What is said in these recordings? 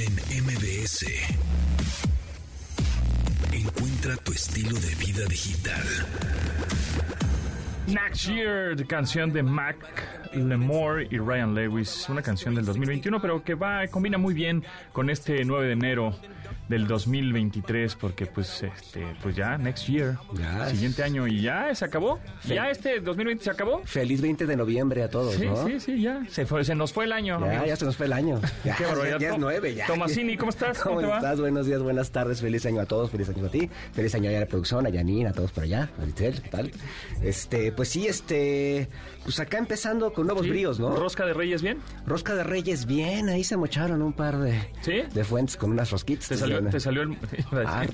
en MBS. Encuentra tu estilo de vida digital. Next Year, canción de Mac Lemore y Ryan Lewis, una canción del 2021, pero que va combina muy bien con este 9 de enero del 2023 porque pues este pues ya next year Ya. siguiente año y ya se acabó ya este 2020 se acabó Feliz 20 de noviembre a todos, sí ¿no? sí sí ya se fue se nos fue el año Ya, ya se nos fue el año. Ya, Qué ya es To- nueve, ya. Tomasini, ¿cómo estás? ¿Cómo ¿Cómo, te va? estás? Buenos días, buenas tardes. Feliz año a todos, feliz año a ti. Feliz año a la producción, a Janine, a todos por allá, a Litel, ¿qué tal? Este, pues sí, este, pues acá empezando con nuevos Sí. bríos, ¿no? rosca de reyes bien Rosca de Reyes, bien, ahí se mocharon un par de, ¿Sí? de fuentes con unas rosquitas. te salió te salió el Ah,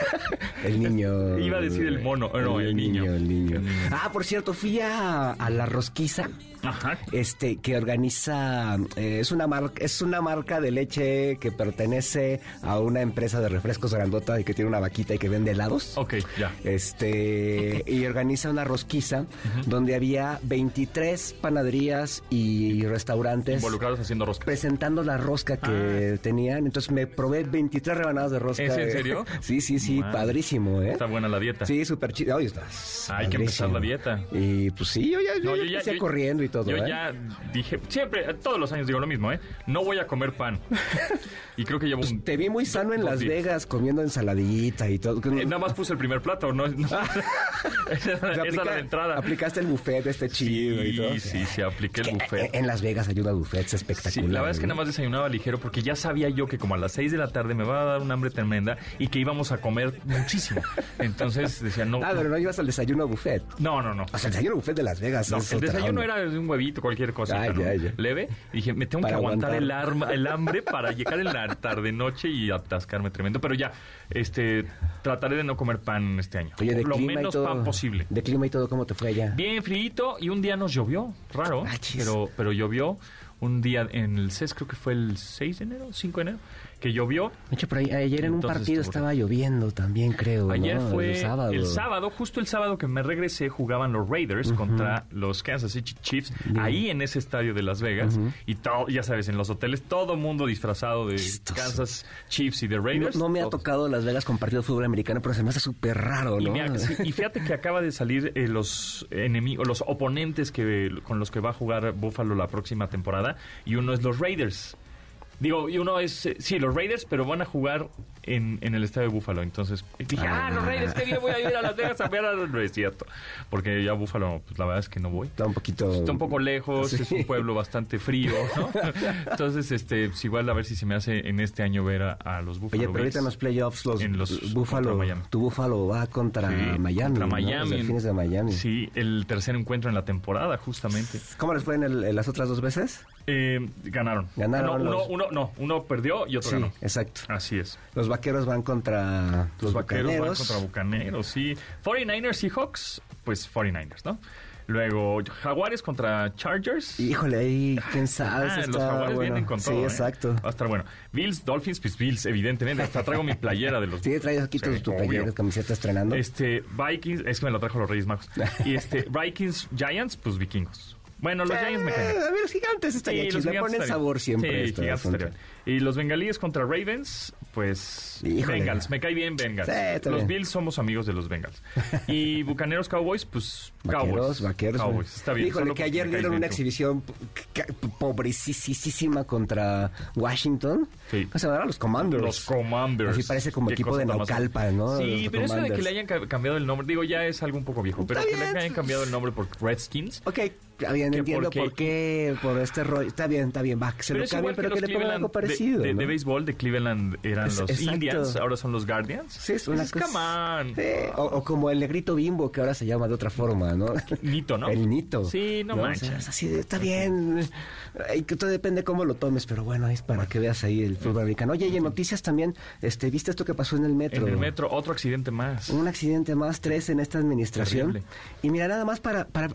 el niño. Iba a decir el mono, no, el niño. El niño. El niño. Ah, por cierto, fui a, a la rosquiza. Ajá este que organiza eh, es una marca es una marca de leche que pertenece a una empresa de refrescos grandota y que tiene una vaquita y que vende helados Ok, ya este y organiza una rosquiza donde había 23 panaderías y restaurantes involucrados haciendo rosca presentando la rosca que tenían entonces me probé 23 rebanadas de rosca Ah. ¿Es en serio? sí sí sí Wow. padrísimo eh está buena la dieta Sí, súper chido. Estás Hay que empezar la dieta. Y pues sí, yo ya, yo No, ya yo ya, empecé yo- corriendo y todo. Yo ¿eh? ya dije, siempre, todos los años digo lo mismo, ¿eh? No voy a comer pan. Y creo que llevo un... Te vi muy sano en Las días. Vegas comiendo ensaladita y todo. Eh, nada más puse el primer plato, ¿no? esa aplica- era la entrada. Aplicaste el buffet este chido y todo. Sí, sí, sí, apliqué el buffet. En Las Vegas hay una buffet Sí, espectacular. la verdad es que nada más desayunaba ligero porque ya sabía yo que como a las 6 de la tarde me va a dar un hambre tremenda y que íbamos a comer muchísimo. Entonces decía, no, Ah, pero no ibas al desayuno buffet. no, no, no. O sea, el desayuno buffet de Las Vegas. No, es el desayuno onda. era de un huevito, cualquier cosa Ay, ya, ya. leve. Dije, me tengo Para que aguantar, aguantar. El, arma- el hambre para llegar en la tarde noche y atascarme tremendo. Pero ya, este, trataré de no comer pan este año. Oye, de Lo clima menos y todo. pan posible. De clima y todo, ¿cómo te fue allá? Bien frío y un día nos llovió, raro, Ah, pero, pero llovió un día en el CES, creo que fue el 6 de enero, 5 de enero, que llovió. Ayer en un Entonces partido estaba lloviendo también, creo. Ayer ¿no? fue el sábado. el sábado, justo el sábado que me regresé, jugaban los Raiders contra los Kansas City Chiefs, ahí en ese estadio de Las Vegas. Y todo, ya sabes, en los hoteles, todo mundo disfrazado de Chistoso. Kansas Chiefs y de Raiders. no me ha Todos. tocado Las Vegas con partido de fútbol americano, pero se me hace súper raro, Y, ¿no? sí, y fíjate que acaba de salir eh, los enemigos, los oponentes que con los que va a jugar Buffalo la próxima temporada, y uno es los Raiders. Digo, y uno es, eh, sí, los Raiders, pero van a jugar en, en el estadio de Buffalo. Entonces dije, ah, los Raiders, qué bien, voy a ir a Las Vegas a ver a los Raiders. Cierto, porque ya Buffalo, pues la verdad es que no voy. Está un poquito... Está un poco lejos, Sí. es un pueblo bastante frío, ¿no? Entonces, este, pues igual a ver si se me hace en este año ver a, a los Buffalo Oye, pero ahorita en los playoffs los, En los- Búfalo, Miami. tu Búfalo va contra Sí, Miami, contra ¿no? Miami. Los Delfines de Miami. Sí, el tercer encuentro en la temporada, justamente. ¿Cómo les fue en, el- en las otras dos veces? Eh, ganaron. Ganaron Ah, no, uno, los- uno, no, uno perdió y otro Sí, ganó. exacto. Así es. Los vaqueros van contra Los vaqueros van Bucaneros. contra Bucaneros, sí. 49ers Seahawks, pues 49ers, ¿no? Luego Jaguares contra Chargers. Híjole, ahí, quién sabe. Ah, los jaguares bueno. vienen con todo. Sí, ¿eh? exacto. Va a estar bueno. Bills, Dolphins, pues Bills, evidentemente. Hasta traigo mi playera de los Sí, traes aquí Sí, tu playera, camiseta estrenando. Este, Vikings, es que me lo trajo los Reyes Magos. Y este, Vikings, Giants, pues vikingos. Bueno, los Giants me caen. Eh, A ver, los gigantes estaría Sí, chido. Le ponen sabor siempre. Sí, este gigantes. Y los bengalíes contra Ravens, pues Híjole. Bengals. Me cae bien Bengals. Sí, los bien. Bills somos amigos de los Bengals. Y Bucaneros Cowboys, pues Vaqueros, Cowboys. vaqueros. Cowboys, está bien. Híjole, que ayer dieron una exhibición pobrecísima contra Washington. Sí. ¿Cómo se llaman? Los Commanders. Los Commanders. Así parece como equipo de más- Naucalpan, ¿no? Sí, Los pero eso de que le hayan ca- cambiado el nombre, digo, ya es algo un poco viejo, pero que le hayan cambiado el nombre por Redskins. Ok, está bien, Que entiendo por qué, por este rollo. Está bien, está bien, va, que se Pero lo cambien, pero que, los le pongan algo parecido. De, de, ¿no? de béisbol de Cleveland eran Es- los exacto. Indians, ahora son los Guardians. Sí, es una Pues, cosa- come on. Sí, o, o como el negrito bimbo, que ahora se llama de otra forma, ¿no? Nito, ¿no? El nito. Sí, no, O manches. sea, es así de, está bien. Ay, que todo depende cómo lo tomes, pero bueno, es para que veas ahí el fútbol americano. Oye, y en noticias también, este, ¿viste esto que pasó en el metro? En el metro, otro accidente más. Un accidente más, tres en esta administración. Terrible. Y mira, nada más para, para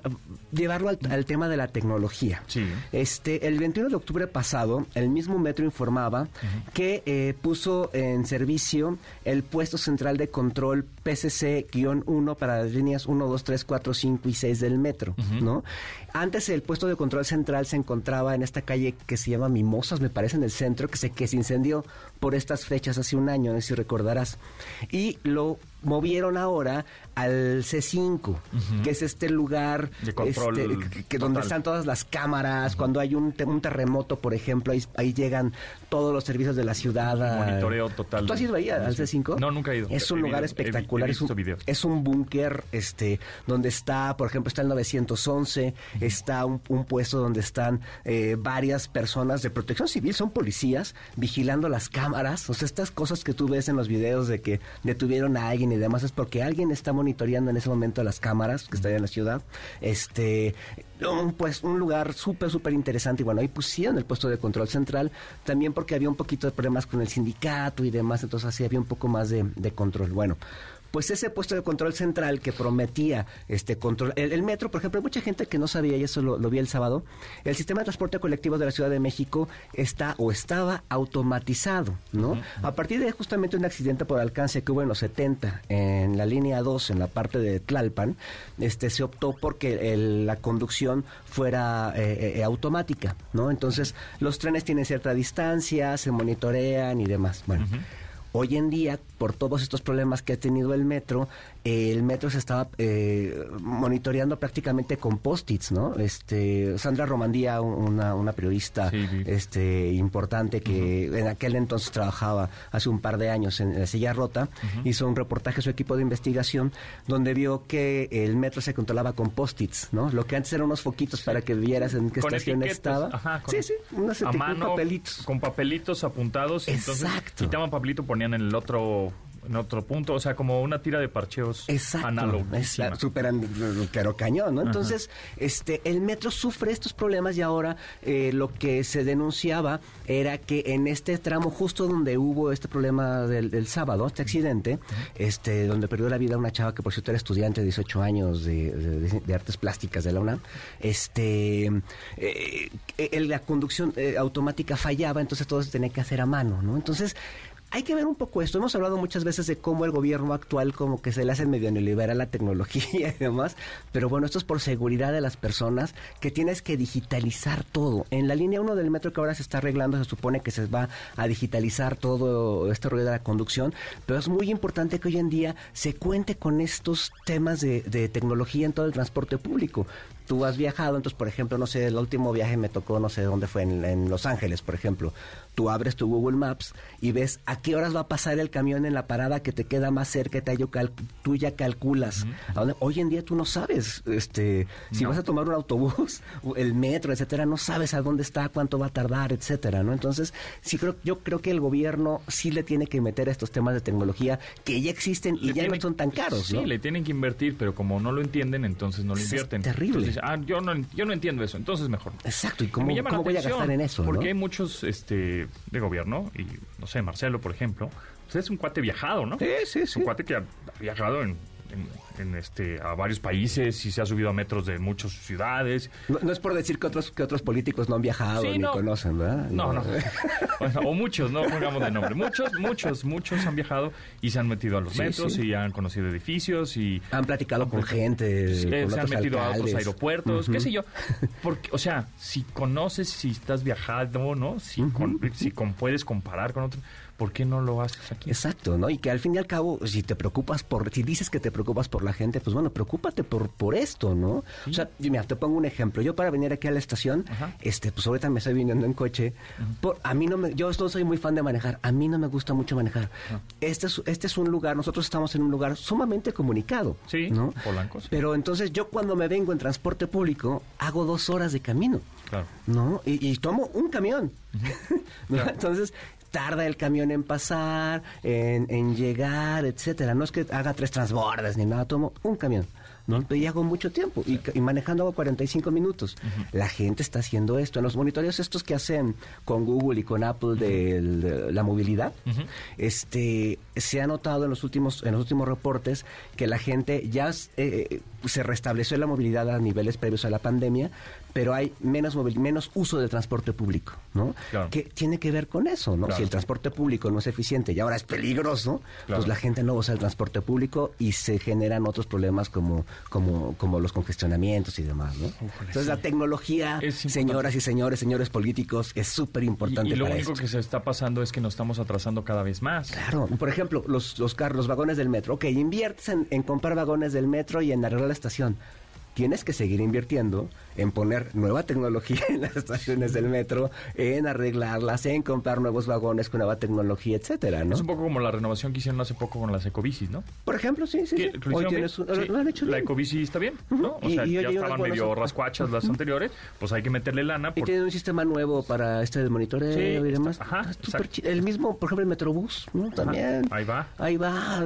llevarlo al, al tema de la tecnología. Sí. Este, el 21 de octubre pasado, el mismo metro informaba que eh, puso en servicio el puesto central de control PCC-1 para las líneas 1, 2, 3, 4, 5 y 6 del metro, ¿no? Antes el puesto de control central se encontraba en esta calle que se llama Mimosas, me parece, en el centro, que se, que se incendió por estas fechas hace un año, no sé si recordarás. Y lo movieron ahora al C5, que es este lugar De control este, que, que donde están todas las cámaras, cuando hay un, te- un terremoto, por ejemplo, ahí, ahí llegan todos los servicios de la ciudad. a- Monitoreo total. ¿Tú has ido ahí al C5? No, nunca he ido. Es un He lugar espectacular, he- he es un, es búnker este, donde está, por ejemplo, está el 911, está un, puesto donde están eh, varias personas de protección civil, son policías, vigilando las cámaras. O sea, estas cosas que tú ves en los videos de que detuvieron a alguien y demás es porque alguien está monitoreando en ese momento las cámaras que están en la ciudad. Este, un, pues un lugar súper, súper interesante. Y bueno, ahí pusieron el puesto de control central, también porque había un poquito de problemas con el sindicato y demás, entonces así había un poco más de, de control. Bueno. Pues ese puesto de control central que prometía este control, el, el metro, por ejemplo, hay mucha gente que no sabía, y eso lo, lo vi el sábado, el sistema de transporte colectivo de la Ciudad de México está o estaba automatizado, ¿no? A partir de justamente un accidente por alcance que hubo en los 70 en la línea 2, en la parte de Tlalpan, este se optó porque el- la conducción fuera eh, eh, automática, ¿no? Entonces, los trenes tienen cierta distancia, se monitorean y demás. Bueno. Hoy en día, por todos estos problemas que ha tenido el metro, eh, el metro se estaba eh, monitoreando prácticamente con post-its, ¿no? Este, Sandra Romandía, un- una, una periodista Sí, este, importante que en aquel entonces trabajaba hace un par de años en la silla rota, hizo un reportaje a su equipo de investigación donde vio que el metro se controlaba con post-its, ¿no? Lo que antes eran unos foquitos para que vieras en qué Con estación estaba. ajá, con- sí, sí, unos a mano, papelitos. con papelitos apuntados. Entonces Exacto. quitaban papelito, ponían en el otro en otro punto, o sea, como una tira de parcheos Exacto. análoga. Es la- súper an- pero cañón, ¿no? Entonces, este, el metro sufre estos problemas y ahora eh, lo que se denunciaba era que en este tramo, justo donde hubo este problema del, del sábado, este accidente, este, donde perdió la vida una chava que por cierto era estudiante de 18 años de, de- de artes plásticas de la UNAM, este, eh, el- la conducción eh, automática fallaba, entonces todo se tenía que hacer a mano, ¿no? Entonces, hay que ver un poco esto. Hemos hablado muchas veces de cómo el gobierno actual como que se le hace medio neoliberal la tecnología y demás, pero bueno, esto es por seguridad de las personas que tienes que digitalizar todo. En la línea 1 del metro que ahora se está arreglando se supone que se va a digitalizar todo este rollo de la conducción, pero es muy importante que hoy en día se cuente con estos temas de, de tecnología en todo el transporte público. Tú has viajado, entonces, por ejemplo, no sé, el último viaje me tocó, no sé dónde fue, en, en Los Ángeles, por ejemplo. Tú abres tu Google Maps y ves a qué horas va a pasar el camión en la parada que te queda más cerca, te cal- tú ya calculas. Hoy en día tú no sabes, este, si No. vas a tomar un autobús, el metro, etcétera, no sabes a dónde está, cuánto va a tardar, etcétera, ¿no? Entonces, sí creo, yo creo que el gobierno sí le tiene que meter a estos temas de tecnología que ya existen y Le ya no son tan caros, Sí, ¿no? le tienen que invertir, pero como no lo entienden, entonces no lo Es invierten. terrible. Entonces, ah, yo no, yo no entiendo eso, entonces mejor. Exacto, ¿y cómo, me cómo voy a gastar en eso, Porque no? hay muchos este, de gobierno, y no sé, Marcelo, por ejemplo, pues es un cuate viajado, ¿no? Sí, sí, sí. un cuate que ha viajado en, en- en, este, a varios países y se ha subido a metros de muchas ciudades. No, no es por decir que otros, que otros políticos no han viajado Sí, ni no. conocen, ¿verdad? No, no. Bueno, o muchos, no pongamos de nombre. Muchos, muchos, muchos han viajado y se han metido a los Sí, metros sí. y han conocido edificios y Han platicado con gente, se han metido a otros aeropuertos, qué sé yo. Porque, o sea, si conoces, si estás viajado, ¿no? Si, con- si con- puedes comparar con otros, ¿por qué no lo haces aquí? Exacto, ¿no? Y que al fin y al cabo, si te preocupas por, si dices que te preocupas por la gente, pues bueno, preocúpate por, por esto, ¿no? O sea, mira, te pongo un ejemplo. Yo para venir aquí a la estación, Ajá. este, pues ahorita me estoy viniendo en coche. por, a mí no me, yo no soy muy fan de manejar. A mí no me gusta mucho manejar. Este es, este es un lugar, nosotros estamos en un lugar sumamente comunicado. Sí, ¿no? Polanco, sí. Pero entonces yo cuando me vengo en transporte público, hago dos horas de camino. Claro. ¿no? Y, y tomo un camión. ¿no? Claro. Entonces, tarda el camión en pasar, en, en llegar, etcétera. No es que haga tres transbordes ni nada, tomo un camión. ¿no? Y hago mucho tiempo. Y, y manejando hago 45 minutos. La gente está haciendo esto. En los monitoreos estos que hacen con Google y con Apple de, de la movilidad, este se ha notado en los últimos en los últimos reportes que la gente ya eh, se restableció la movilidad a niveles previos a la pandemia, pero hay menos movil- menos uso del transporte público, ¿no? Claro. Que tiene que ver con eso, ¿no? Claro. Si el transporte público no es eficiente y ahora es peligroso, Claro. pues la gente no usa el transporte público y se generan otros problemas como como como los congestionamientos y demás, ¿no? Entonces la tecnología, señoras y señores, señores políticos, es súper Y, importante y lo para único esto. que se está pasando es que nos estamos atrasando cada vez más. Claro, por ejemplo, los, los carros, los vagones del metro. Ok, inviertes en, en comprar vagones del metro y en arreglar la estación. Tienes que seguir invirtiendo en poner nueva tecnología en las estaciones del metro, en arreglarlas, en comprar nuevos vagones con nueva tecnología, etcétera, ¿no? Es un poco como la renovación que hicieron hace poco con las ecobicis, ¿no? Por ejemplo, sí, sí. Hoy tienes bien. un- Sí, lo han hecho La bien. ecobici está bien, ¿no? O Y- sea, y ya estaban buenas medio ofertas. rascuachas las anteriores, pues hay que meterle lana. Y por- tienen un sistema nuevo para este monitoreo Sí, y está- demás. ajá, súper exacto. chi- El mismo, por ejemplo, el Metrobús, ¿no? También. ahí va. Ahí va.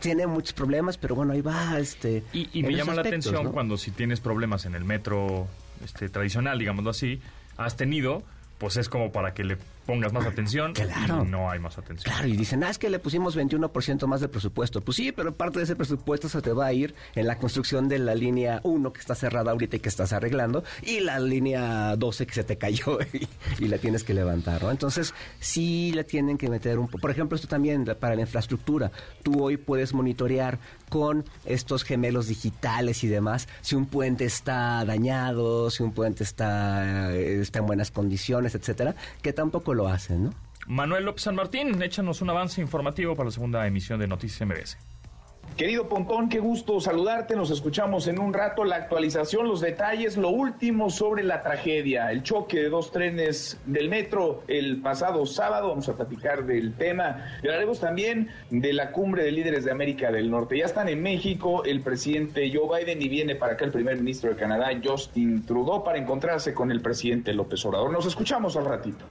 tiene muchos problemas, pero bueno, ahí va. Este, Y, y me llama la atención ¿no? cuando si tienes problemas en el metro este, tradicional, digámoslo así, has tenido, pues es como para que le pongas más atención Claro. y no hay más atención. Claro, y dicen, ah, es que le pusimos 21% más de presupuesto. Pues sí, pero parte de ese presupuesto se te va a ir en la construcción de la línea 1 que está cerrada ahorita y que estás arreglando, y la línea 12 que se te cayó y, y la tienes que levantar, ¿no? Entonces, sí le tienen que meter un... po- Por ejemplo, esto también para la infraestructura. Tú hoy puedes monitorear con estos gemelos digitales y demás si un puente está dañado, si un puente está, eh, está en buenas condiciones, etcétera, que tampoco lo hacen, ¿no? Manuel López San Martín, échanos un avance informativo para la segunda emisión de Noticias MBS. Querido Pontón, qué gusto saludarte. Nos escuchamos en un rato. La actualización, los detalles, lo último sobre la tragedia, el choque de dos trenes del metro el pasado sábado. Vamos a platicar del tema. Y hablaremos también de la cumbre de líderes de América del Norte. Ya están en México el presidente Joe Biden y viene para acá el primer ministro de Canadá, Justin Trudeau, para encontrarse con el presidente López Obrador. Nos escuchamos al ratito.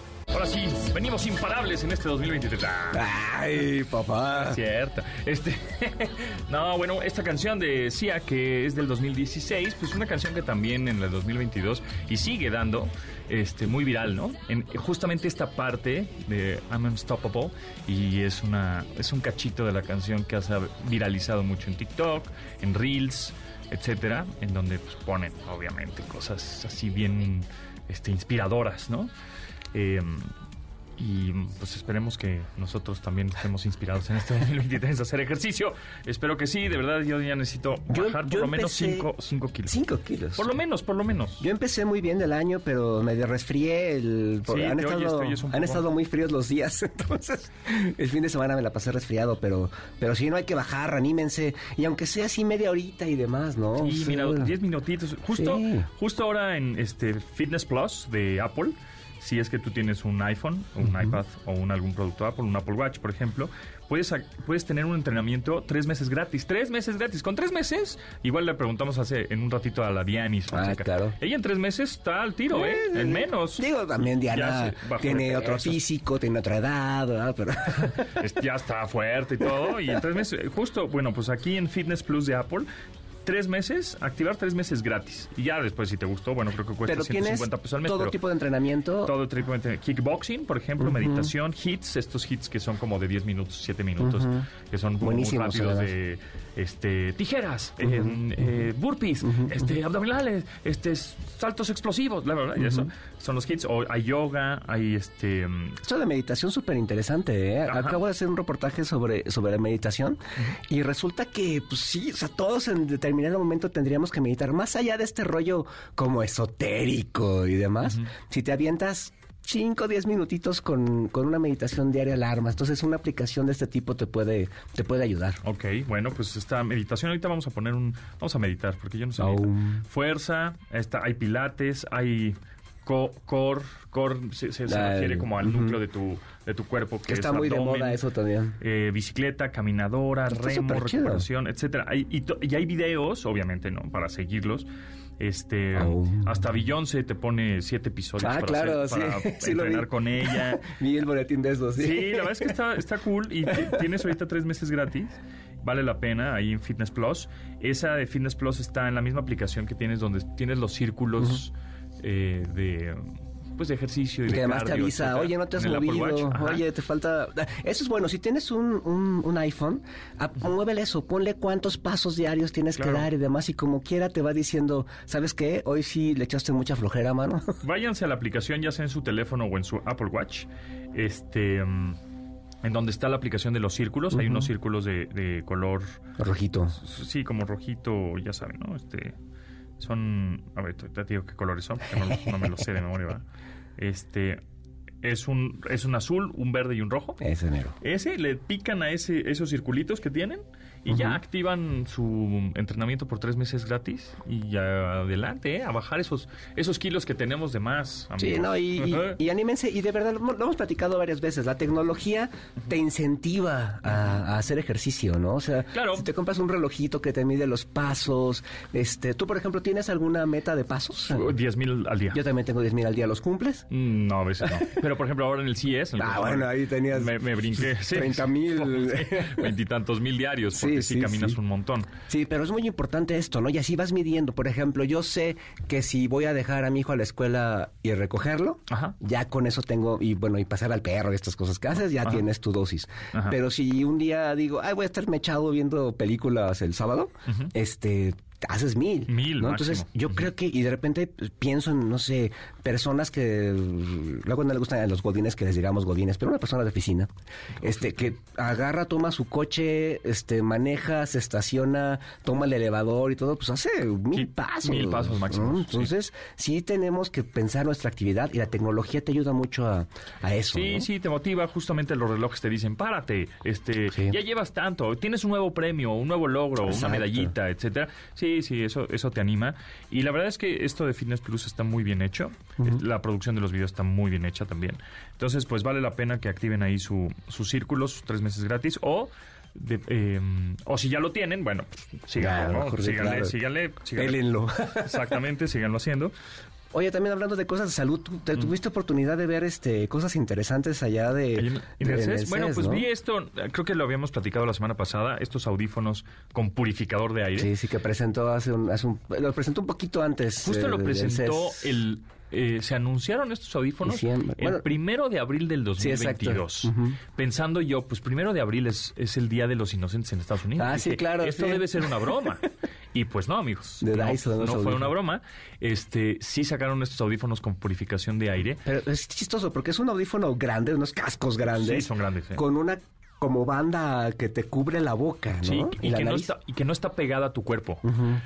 Ahora sí, venimos imparables en este 2023. Ah, Ay, papá. Cierto. Este, no, bueno, esta canción de Sia, que es del 2016, pues una canción que también en el 2022 y sigue dando, este, muy viral, ¿no? En justamente esta parte de I'm Unstoppable y es una, es un cachito de la canción que ha viralizado mucho en TikTok, en Reels, etcétera, en donde pues, ponen, obviamente, cosas así bien, este, inspiradoras, ¿no? Eh, y pues esperemos que nosotros también estemos inspirados en este 2023 a hacer ejercicio. Espero que sí, de verdad yo ya necesito Yo- bajar por lo menos empecé- 5 kilos. Cinco kilos. Por lo menos, por lo menos. Yo empecé muy bien el año, pero me resfrié. El, Sí, han estado, oyes han estado muy fríos los días, entonces el fin de semana me la pasé resfriado, pero pero sí, no hay que bajar, anímense. Y aunque sea así media horita y demás, ¿no? Sí, mira, 10 minutitos. Justo, Sí. justo ahora en este Fitness Plus de Apple, si es que tú tienes un iPhone, o un iPad o un algún producto Apple, un Apple Watch, por ejemplo, puedes, puedes tener un entrenamiento tres meses gratis. Tres meses gratis. Con tres meses, igual le preguntamos hace en un ratito a la Dianis. Ah, claro. Ella en tres meses está al tiro, ¿eh? En menos. Digo, también Diana tiene otro físico, tiene otra edad, ¿verdad? Pero ya está fuerte y todo. Y en tres meses, justo, bueno, pues aquí en Fitness Plus de Apple, tres meses, activar tres meses gratis. Y ya después, si te gustó, bueno, creo que cuesta pero tienes 150 pesos al mes. todo pero tipo de entrenamiento. todo tipo de kickboxing, por ejemplo, meditación, hits, estos hits que son como de 10 minutos, 7 minutos, que son como muy Buenísimos, rápidos de este tijeras, eh, eh, burpees, este abdominales, este saltos explosivos, la verdad, y eso son los hits. O hay yoga, hay este mm, Esto de meditación súper interesante, ¿eh? Acabo de hacer un reportaje sobre, sobre la meditación y resulta que, pues sí, o sea, todos en determinado momento tendríamos que meditar, más allá de este rollo como esotérico y demás. Si te avientas 5 o 10 minutitos con, con una meditación diaria alarma, entonces una aplicación de este tipo te puede, te puede ayudar. Ok, bueno, pues esta meditación, ahorita vamos a poner un, vamos a meditar, porque yo no sé. Fuerza, está, hay pilates, hay Co- core, core se, se- se refiere como al núcleo de tu, de tu cuerpo. Que, Que está es muy de moda eso también. eh, bicicleta, caminadora, Está remo, recuperación, etcétera. Hay- y, y hay videos, obviamente, ¿no? Para seguirlos. Este, Oh. hasta Beyoncé te pone siete episodios Ah, para, claro, hacer- para sí, sí lo vi. entrenar con ella. Vi el boletín de eso, sí. Sí, la verdad es que está, está cool y ti- tienes ahorita tres meses gratis. Vale la pena ahí en Fitness Plus. Esa de Fitness Plus está en la misma aplicación que tienes donde tienes los círculos eh, de pues de ejercicio y, que de además te avisa, etcétera, oye, no te has movido, oye, te falta... Eso es bueno, si tienes un, un, un iPhone, muévele eso, ponle cuántos pasos diarios tienes Claro. que dar y demás, y como quiera te va diciendo, ¿sabes qué? Hoy sí le echaste mucha flojera, mano. Váyanse a la aplicación, ya sea en su teléfono o en su Apple Watch, este, mm, en donde está la aplicación de los círculos. Hay unos círculos de, de color, Rojito. sí, como rojito, ya saben, ¿no? Este, son, a ver, te digo qué colores son, porque no, no me los sé de memoria, ¿verdad? Este, es un, es un azul, un verde y un rojo. Ese mero. Ese, le pican a ese, esos circulitos que tienen y ya activan su entrenamiento por tres meses gratis y ya adelante, ¿eh? a bajar esos, esos kilos que tenemos de más. Sí, amigos. no, y, y- y anímense, y de verdad, lo, lo hemos platicado varias veces, la tecnología te incentiva a, a hacer ejercicio, ¿no? O sea, Claro. si te compras un relojito que te mide los pasos, este, tú, por ejemplo, ¿tienes alguna meta de pasos? 10 mil al día. Yo también tengo 10 mil al día, ¿los cumples? Mm, No, a veces no. Pero, por ejemplo, ahora en el CES... en el Ah, bueno, ahí tenías Me, me brinqué. sí. 30,000. Veintitantos mil diarios, Sí, sí, sí, caminas sí. un montón. Sí, pero es muy importante esto, ¿no? Y así vas midiendo. Por ejemplo, yo sé que si voy a dejar a mi hijo a la escuela y recogerlo, Ajá. ya con eso tengo, y bueno, y pasar al perro y estas cosas que haces, ya Ajá. tienes tu dosis. Ajá. Pero si un día digo, ay, voy a estar mechado viendo películas el sábado, este haces mil. Mil ¿no? Entonces, yo creo que, y de repente pues, pienso en, no sé, personas que luego no le gustan a los godines que les digamos godines, pero una persona de oficina, este, que agarra, toma su coche, este, maneja, se estaciona, toma el elevador y todo, pues hace mil pasos. mil pasos máximo, ¿no? sí. Entonces, sí. tenemos que pensar nuestra actividad y la tecnología te ayuda mucho a, a eso. Sí, ¿no? sí, te motiva. Justamente los relojes te dicen, párate, este, Sí. ya llevas tanto, tienes un nuevo premio, un nuevo logro, Exacto. una medallita, etcétera. Sí, sí, eso, eso te anima. Y la verdad es que esto de Fitness Plus está muy bien hecho. La producción de los videos está muy bien hecha también. Entonces, pues vale la pena que activen ahí su, sus círculos, sus tres meses gratis, o de- eh, o si ya lo tienen, bueno, pues, síganlo, lo ¿no? síganle, claro. síganle, síganle. Pélenlo. Exactamente, síganlo haciendo. Oye, también hablando de cosas de salud, ¿tú te tuviste oportunidad de ver este cosas interesantes allá de, el CES. el bueno, pues ¿no? vi esto, creo que lo habíamos platicado la semana pasada, estos audífonos con purificador de aire. Sí, sí, que presentó hace un, hace un- lo presentó un poquito antes. Justo eh, lo del presentó el... eh, se anunciaron estos audífonos Diciembre. el Bueno, primero de abril del Sí, exacto. 2022. Ujú. Pensando yo, pues primero de abril es, es el Día de los Inocentes en Estados Unidos. Ah, sí, claro, Esto sí. debe ser una broma. y pues no, amigos. De no, Dyson, no fue una broma. Este, sí sacaron estos audífonos con purificación de aire. Pero es chistoso porque es un audífono grande, unos cascos grandes. Sí, son grandes, sí. Con una como banda que te cubre la boca, ¿no? Sí, y, la que no está, y que no está pegada a tu cuerpo.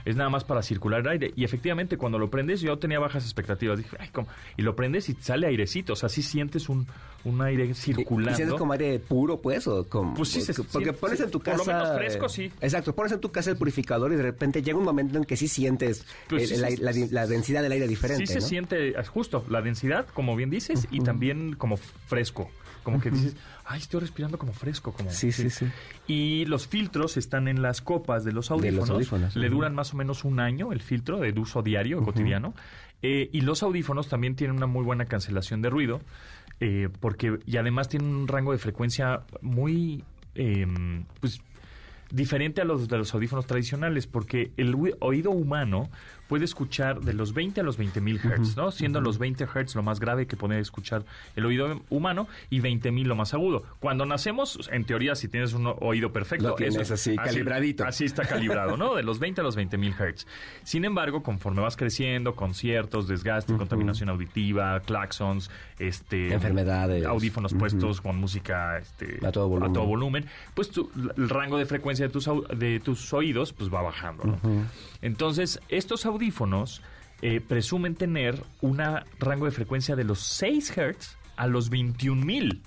Es nada más para circular el aire. Y efectivamente, cuando lo prendes, yo tenía bajas expectativas. Dije, ay, ¿cómo? Y lo prendes y sale airecito. O sea, sí sientes un, un aire ¿Y- circulando. ¿Y sientes como aire puro, pues? O como, Pues sí, se porque, pones en tu por casa... lo menos fresco, sí. Exacto, pones en tu casa el purificador y de repente llega un momento en que sí sientes Pues el- sí, el sí, aire- la, densidad del aire diferente, Sí se ¿no? siente justo la densidad, como bien dices, y también como fresco. Como que dices, ay, estoy respirando como fresco. Como, Sí, sí, sí. Y los filtros están en las copas de los De los audífonos. Le duran más o menos un año el filtro de uso diario, cotidiano. Eh, y los audífonos también tienen una muy buena cancelación de ruido. eh, porque, y además tienen un rango de frecuencia muy, eh, pues, diferente a los de los audífonos tradicionales, porque el oído humano puede escuchar de los 20 a los 20 mil hertz, ¿no? Siendo los 20 hertz lo más grave que puede escuchar el oído humano y 20 mil lo más agudo. Cuando nacemos, en teoría, si tienes un oído perfecto, Lo tienes eso- así, calibradito. Así está calibrado, ¿no? De los 20 a los 20 mil hertz. Sin embargo, conforme vas creciendo, conciertos, desgaste, contaminación auditiva, claxons, este, Enfermedades. audífonos puestos con música este, A todo volumen. volumen, pues tu- el rango de frecuencia de tus, de tus oídos pues va bajando. ¿no? Entonces, estos audífonos eh, presumen tener un rango de frecuencia de los 6 Hz a los 21 mil.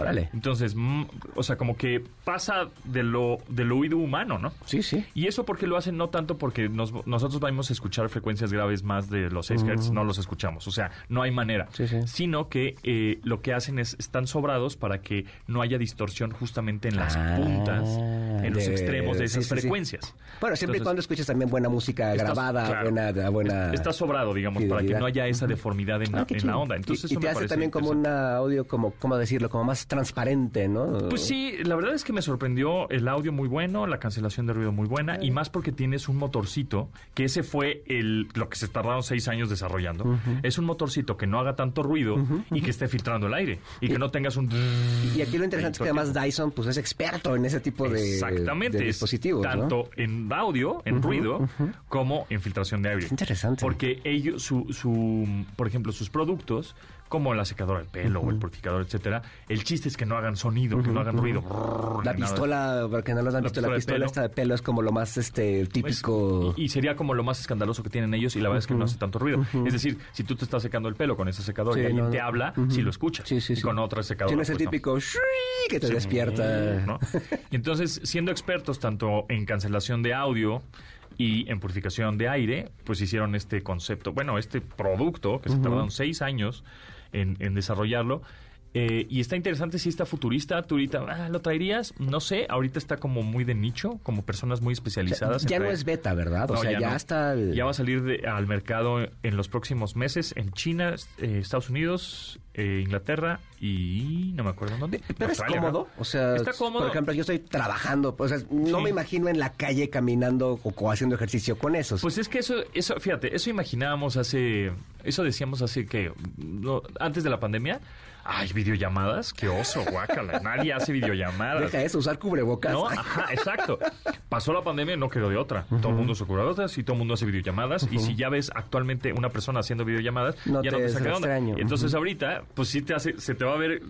Órale. Entonces, mm, o sea, como que pasa de lo, del oído humano, ¿no? Sí, sí. Y eso porque lo hacen no tanto porque nos- nosotros vamos a escuchar frecuencias graves más de los 6 Hz, no los escuchamos. O sea, no hay manera. Sí, sí. Sino que eh, lo que hacen es, están sobrados para que no haya distorsión justamente en las Ah, puntas, en los de- extremos de sí, esas sí, sí. frecuencias. Bueno, siempre y cuando escuches también buena música estás- grabada, claro, buena, de- buena... est- Está sobrado, digamos, para que no haya esa deformidad en, Ah, la, en la onda. Entonces, y, y eso te me hace también como un audio, como, ¿cómo decirlo? Como más transparente, ¿no? Pues sí, la verdad es que me sorprendió el audio muy bueno, la cancelación de ruido muy buena, y más porque tienes un motorcito, que ese fue el lo que se tardaron seis años desarrollando. Es un motorcito que no haga tanto ruido y que esté filtrando el aire, y que no tengas un... Y aquí lo interesante es que además Dyson pues es experto en ese tipo de, Exactamente, de es dispositivos, ¿no? tanto en audio, en ruido, como en filtración de aire. Qué interesante. Porque ellos, su, su, por ejemplo, sus productos, como la secadora del pelo o el purificador, etcétera, el chiste es que no hagan sonido, que no hagan ruido. La pistola, porque no lo han visto, la pistola esta de pelo es como lo más este Pues, típico. y, y sería como lo más escandaloso que tienen ellos y la verdad es que no hace tanto ruido. Es decir, si tú te estás secando el pelo con ese secador Sí, y alguien no, te no. habla, Ujú. sí lo escuchas. Sí, sí, y sí. con otra secadora. Tienes pues, no. típico "Shrii", que te despierta. ¿no? Y entonces, siendo expertos tanto en cancelación de audio y en purificación de aire, pues hicieron este concepto, bueno, este producto que se tardaron seis años en, en desarrollarlo. Eh, y está interesante si está futurista, tú ahorita, ah, ¿lo traerías? No sé, ahorita está como muy de nicho, como personas muy especializadas. ya no es beta, ¿verdad? O no, sea, ya, no. está. el- Ya va a salir de- al mercado en los próximos meses en China, eh, Estados Unidos, eh, Inglaterra y no me acuerdo en dónde. Pero es cómodo, ¿no? o sea, está cómodo. por ejemplo, yo estoy trabajando, o sea, no Sí. me imagino en la calle caminando o, o haciendo ejercicio con esos. Pues es que eso, eso, fíjate, eso imaginábamos hace, eso decíamos hace que, no, antes de la pandemia. Ay, videollamadas, qué oso, guácala. Nadie hace videollamadas. Deja eso, usar cubrebocas. No, ajá, exacto. Pasó la pandemia y no quedó de otra. Todo el mundo se cubrebocas y todo el mundo hace videollamadas. Y si ya ves actualmente una persona haciendo videollamadas, No ya te no te saca onda. extraño. Entonces ahorita, pues sí te hace, se te va a ver,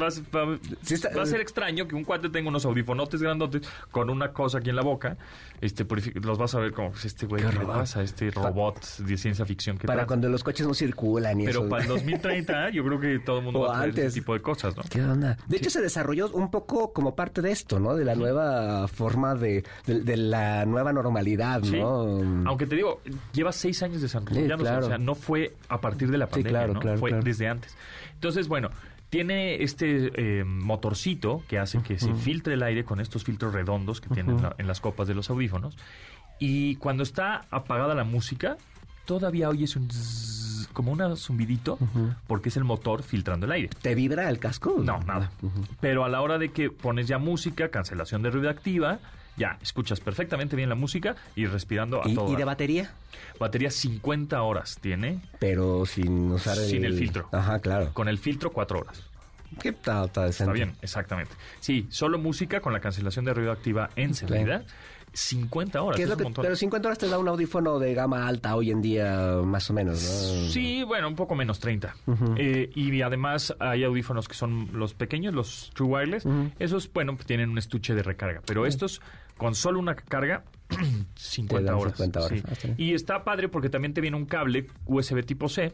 va, a- va a- Sí está- va a ser extraño que un cuate tenga unos audifonotes grandotes con una cosa aquí en la boca. Este, los vas a ver como, pues, este güey, ¿qué le pasa? Este robot de ciencia ficción que para cuando los coches no circulan y Pero eso. para el 2030 yo creo que todo el mundo O va a antes. ese tipo de cosas, ¿no? ¿Qué onda? De hecho, se desarrolló un poco como parte de esto, ¿no? De la nueva forma de, de, de la nueva normalidad, Sí. ¿no? Aunque te digo, lleva seis años desarrollándose. Claro. O sea, no fue a partir de la pandemia, claro, ¿no? claro, fue desde antes. Entonces, bueno, tiene este eh, motorcito que hace que se filtre el aire con estos filtros redondos que tienen la- en las copas de los audífonos. Y cuando está apagada la música, todavía oyes un como un zumbidito, porque es el motor filtrando el aire. ¿Te vibra el casco? No, nada. Pero a la hora de que pones ya música, cancelación de ruido activa, ya escuchas perfectamente bien la música y respirando a ¿Y, todo. y de batería? Batería 50 horas tiene, Pero sin usar el... Sin el filtro. Ajá, claro. con el filtro 4 horas. ¿Qué tal? Está, Está bien, exactamente. Sí, solo música con la cancelación de ruido activa encendida, 50 horas. ¿Qué es es lo un que, montón. pero 50 horas te da un audífono de gama alta hoy en día, más o menos, ¿no? Sí, bueno, un poco menos 30. Eh, y además hay audífonos que son los pequeños, los True Wireless. Esos, bueno, tienen un estuche de recarga. Pero estos, con solo una carga, 50 dan horas. 50 horas. sí. Ah. Y está padre porque también te viene un cable USB tipo C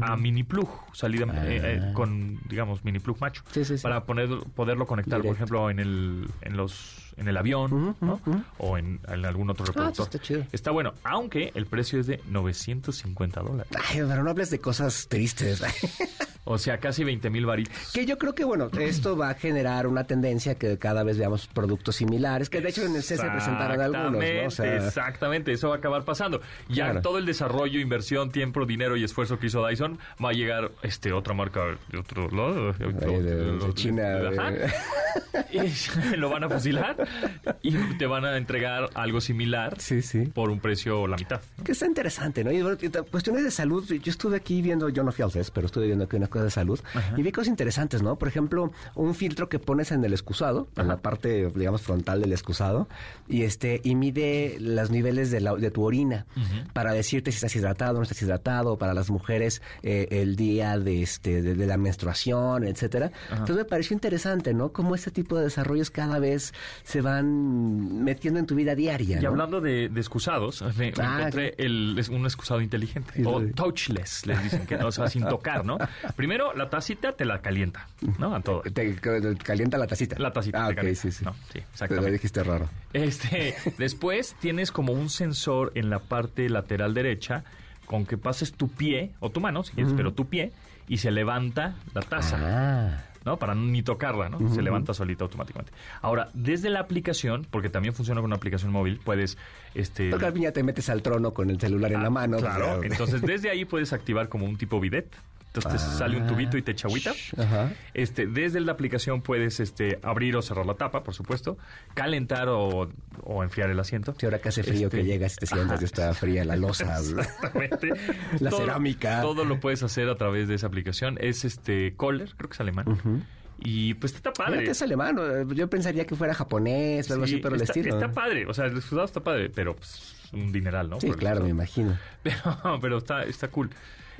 a mini plug, salida eh, eh, con, digamos, mini plug macho. Ah. Sí, sí, sí. Para poner, poderlo conectar, por ejemplo, en el, en los en el avión, ¿no? O en, en algún otro Ah, reproductor. está chido. Está bueno, aunque el precio es de 950 dólares. Ay, pero no hables de cosas tristes. O sea, casi 20 mil varitos. que yo creo que, bueno, esto va a generar una tendencia que cada vez veamos productos similares, que de hecho en el C se presentaron algunos, ¿no? O Exactamente, sea, exactamente, eso va a acabar pasando. Ya Claro. todo el desarrollo, inversión, tiempo, dinero y esfuerzo que hizo Dyson va a llegar este otra marca de otro lado, de- de China, de- Ajá. Y lo van a fusilar y te van a entregar algo similar sí, sí. por un precio la mitad. Que está interesante, ¿no? Y bueno, cuestiones de salud, yo estuve aquí viendo, yo no fui al CES, pero estuve viendo aquí una cosa de salud, y vi cosas interesantes, ¿no? Por ejemplo, un filtro que pones en el excusado, en la parte, digamos, frontal del excusado, y este, y mide los niveles de, la- de tu orina, para decirte si estás hidratado o no estás hidratado, para las mujeres eh, el día de este, de, de la menstruación, etcétera. Entonces me pareció interesante, ¿no? Cómo ese tipo de desarrollos cada vez se van metiendo en tu vida diaria. Y ¿no? hablando de, de excusados, me, me Ah, encontré el, es un excusado inteligente. Sí, o touchless, les dicen, que no, o sea, sin tocar, ¿no? Primero, la tacita te la calienta, ¿no? A todo. Te, te calienta la tacita. La tacita Ah, te ok, calienta. sí, sí. No, sí, lo dijiste raro. Este, después tienes como un sensor en la parte lateral derecha con que pases tu pie, o tu mano, si quieres, pero tu pie, y se levanta la taza. Ah. ¿No? Para ni tocarla, ¿no? Se levanta solita automáticamente. Ahora, desde la aplicación, porque también funciona con una aplicación móvil, puedes, este... Fin ya te metes al trono con el celular en la mano. Claro, entonces desde ahí puedes activar como un tipo bidet. Entonces te Ah. sale un tubito y te echa agüita. Ajá. Este, desde la aplicación puedes este, abrir o cerrar la tapa, por supuesto, calentar o, o enfriar el asiento. Si ahora que hace frío Este, que llegas y te sientas y está fría la losa. Exactamente. La cerámica. Todo lo puedes hacer a través de esa aplicación. Es este Kohler, creo que es alemán. Y pues está padre. Es alemán. Yo pensaría que fuera japonés o algo Sí, así, pero el está, estilo. está padre. O sea, el excusado está padre, pero pues, un dineral, ¿no? Sí, claro, me imagino. Pero, pero está, está cool.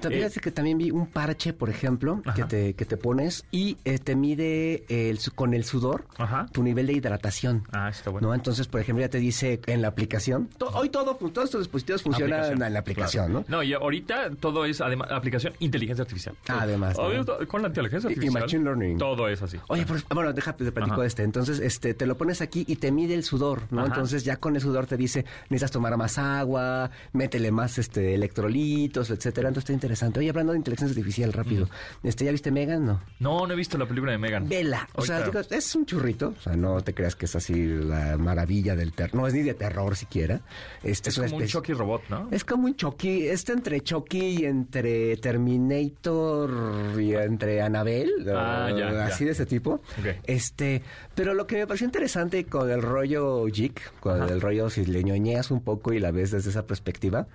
Eh, fíjate que también vi un parche, por ejemplo, que te, que te pones y eh, te mide el, con el sudor Ajá. tu nivel de hidratación. Ah, está bueno. ¿No? Entonces, por ejemplo, ya te dice en la aplicación. to- hoy todo, todos estos dispositivos funcionan Aplicación, en la aplicación, claro. ¿no? No, y ahorita todo es además aplicación inteligencia artificial. Además, ¿no? Obvio, con la inteligencia Y- y artificial. machine learning. Todo es así. Oye, pero, bueno, déjate de platico este. Entonces, este, te lo pones aquí y te mide el sudor, ¿no? Ajá. Entonces, ya con el sudor te dice, necesitas tomar más agua, métele más este electrolitos, etcétera. Entonces, está interesante. Oye, hablando de inteligencia artificial, rápido. Este, ¿ya viste Megan? No. No, no he visto la película de Megan. Vela. O sea, digo, es un churrito. O sea, no te creas que es así la maravilla del terror. No es ni de terror siquiera. Este, es una como un Chucky robot, ¿no? Es como un Chucky, está entre Chucky y entre Terminator y entre Annabelle, Ah, o ya, ya. así de ese tipo. Ok. Este, pero lo que me pareció interesante con el rollo Geek, con Ajá. el rollo si le ñoñeas un poco y la ves desde esa perspectiva,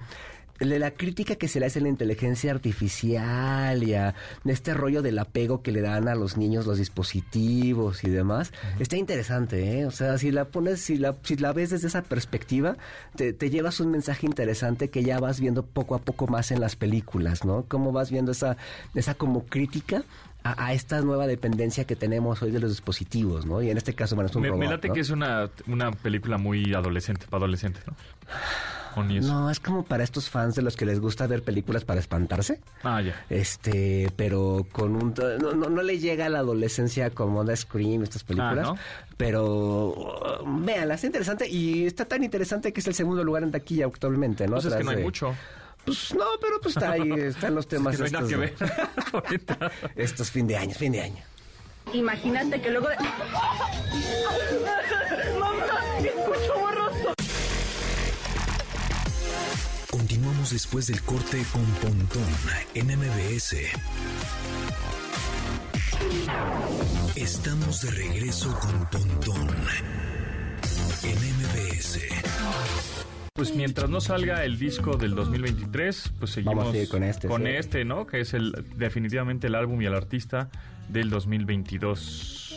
la crítica que se le hace a la inteligencia artificial y a este rollo del apego que le dan a los niños los dispositivos y demás, está interesante, ¿eh? O sea, si la pones, si la, si la ves desde esa perspectiva, te, te llevas un mensaje interesante que ya vas viendo poco a poco más en las películas, ¿no? Cómo vas viendo esa, esa como crítica a, a esta nueva dependencia que tenemos hoy de los dispositivos, ¿no? Y en este caso, bueno, es un me, me robot, late ¿no? que es una, una película muy adolescente, para adolescentes, ¿no? O ni eso. No, es como para estos fans de los que les gusta ver películas para espantarse. Ah, ya. Este, pero con un... No, no, no le llega a la adolescencia como The Scream, estas películas. ¿no? Pero uh, véanla, está interesante y está tan interesante que es el segundo lugar en taquilla actualmente, ¿no? Pues es que no hay de- mucho. Pues no, pero pues está ahí, están los temas Es que no hay nada que estos, ver. Ahorita. estos fin de año, fin de año. Imagínate que luego Continuamos después del corte con Pontón en MBS. Estamos de regreso con Pontón en MBS. Pues mientras no salga el disco del 2023, pues seguimos con este, sí. este, ¿no? Que es el definitivamente el álbum y el artista del 2022.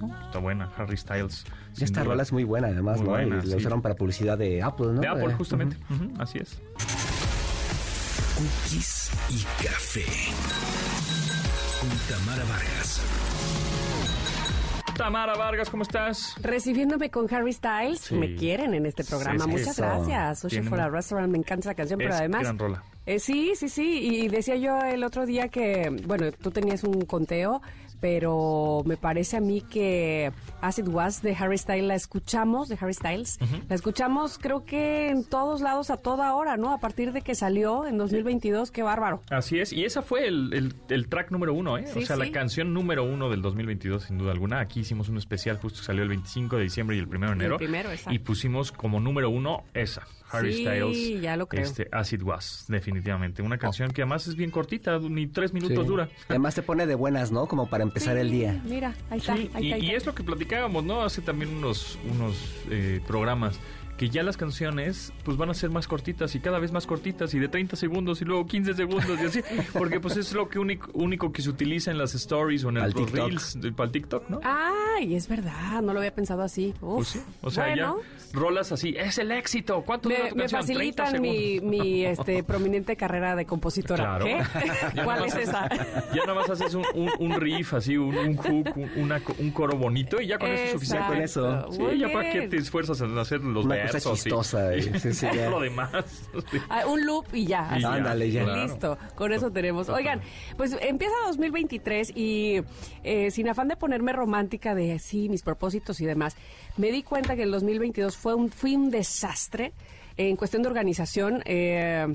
¿no? Está buena, Harry Styles. Y esta duda. rola es muy buena además, Muy ¿no? buena, y la sí. usaron para publicidad de Apple, ¿no? De Apple, Eh, justamente. Ujú, así es. Cookies y café. Con Tamara Vargas. Tamara Vargas, ¿cómo estás? Recibiéndome con Harry Styles, Sí. me quieren en este programa. Sí, Muchas eso. gracias. Sushi Tiene for a Restaurant, me encanta esa canción, pero Es además... gran rola. Eh, sí, sí, sí. Y decía yo el otro día que, bueno, tú tenías un conteo, pero me parece a mí que Acid Was de Harry Styles la escuchamos, de Harry Styles, la escuchamos creo que en todos lados a toda hora, ¿no? A partir de que salió en 2022, qué bárbaro. Así es, y esa fue el, el- el track número uno, ¿eh? Sí, o sea, sí. la canción número uno del 2022, sin duda alguna. Aquí hicimos un especial, justo que salió el 25 de diciembre y el 1 de enero. primero, exacto. y pusimos como número uno esa, Harry Sí, Styles. ya lo creo. Este, Acid Was, definitivamente. Una canción que además es bien cortita, ni tres minutos Sí. dura. Además te pone de buenas, ¿no? Como para empezar el día. Mira, ahí está, Sí, ahí y, está. ahí y está. es lo que platicábamos, ¿no? Hace también unos, unos eh, programas que ya las canciones pues van a ser más cortitas y cada vez más cortitas y de 30 segundos y luego 15 segundos y así, porque pues es lo que único, único que se utiliza en las stories o en el, TikTok. reels para el TikTok, ¿no? Ay, es verdad, no lo había pensado así. Uf, Pues sí, o sea, bueno, ya rolas así, es el éxito, ¿cuánto Me, Recuerda me, tu me canción, 30 facilitan mi, mi este, prominente carrera de compositora. Claro. ¿Qué? Ya ¿Cuál es esa? haces- Ya nada más haces un, un- un riff, así, un, un hook, un, una co- un coro bonito y ya con eso es suficiente. Con eso. Sí, Muy ya para que te esfuerzas en hacer los Una cosa chistosa, eh, sí, sí, ya. lo demás. Ah, un loop y ya. Y Ándale, ya. claro. Listo, con eso tenemos. Oigan, pues empieza 2023 y eh, sin afán de ponerme romántica de sí, mis propósitos y demás, me di cuenta que el 2022 fue un, fue un desastre en cuestión de organización. eh,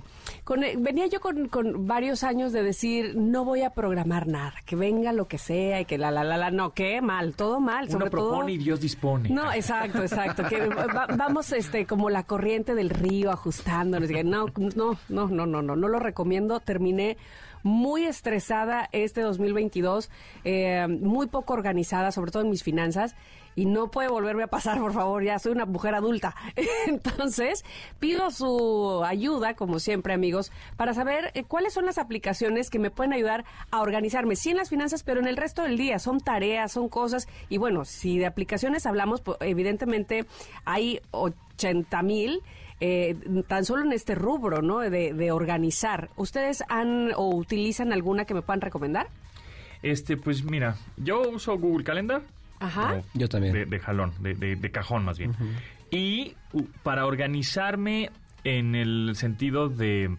con- eh, venía yo con, con varios años de decir, no voy a programar nada, que venga lo que sea y que la, la, la, la, no, que mal, todo mal. Uno todo- propone y Dios dispone. no, exacto, exacto. Que va- vamos este como la corriente del río ajustándonos. Que No, no, no, no, no, no, no lo recomiendo. Terminé muy estresada este 2022, eh, muy poco organizada, sobre todo en mis finanzas. Y no puede volverme a pasar, por favor, ya soy una mujer adulta. Entonces, pido su ayuda, como siempre, amigos, para saber eh, cuáles son las aplicaciones que me pueden ayudar a organizarme, sí en las finanzas, pero en el resto del día. Son tareas, son cosas. Y bueno, si de aplicaciones hablamos, pues, evidentemente hay 80 mil. Eh, tan solo en este rubro, ¿no? De, de organizar. ¿Ustedes han o utilizan alguna que me puedan recomendar? Este, pues mira, yo uso Google Calendar. Ajá. Yo también. De, de jalón, de, de- de cajón más bien. Y para organizarme en el sentido de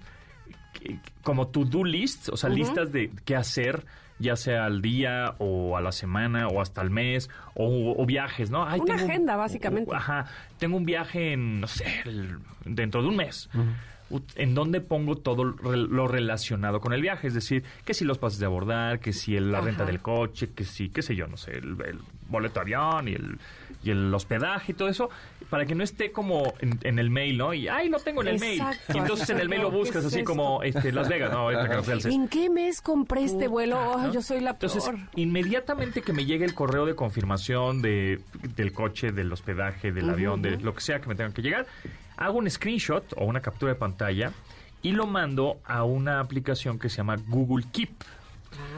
que- como to-do list, o sea, listas de qué hacer, ya sea al día o a la semana o hasta el mes o, o viajes, ¿no? Ay, Una tengo un- agenda, básicamente. Ajá, tengo un viaje en, no sé, el- dentro de un mes. U- ¿En dónde pongo todo lo relacionado con el viaje? Es decir, que si los pases de abordar, que si el- la renta Ajá. del coche, que si, qué sé yo, no sé, el, el boleto de avión y el, y el hospedaje y todo eso, para que no esté como en, en el mail, ¿no? Y, ay, no tengo en el mail. Exacto, Y entonces en el mail lo buscas ¿Qué es así esto? como este, Las Vegas, ¿no? ¿En qué mes compré este vuelo? Yo soy la peor. Entonces, inmediatamente que me llegue el correo de confirmación de, del coche, del hospedaje, del avión, de lo que sea que me tengan que llegar, hago un screenshot o una captura de pantalla y lo mando a una aplicación que se llama Google Keep.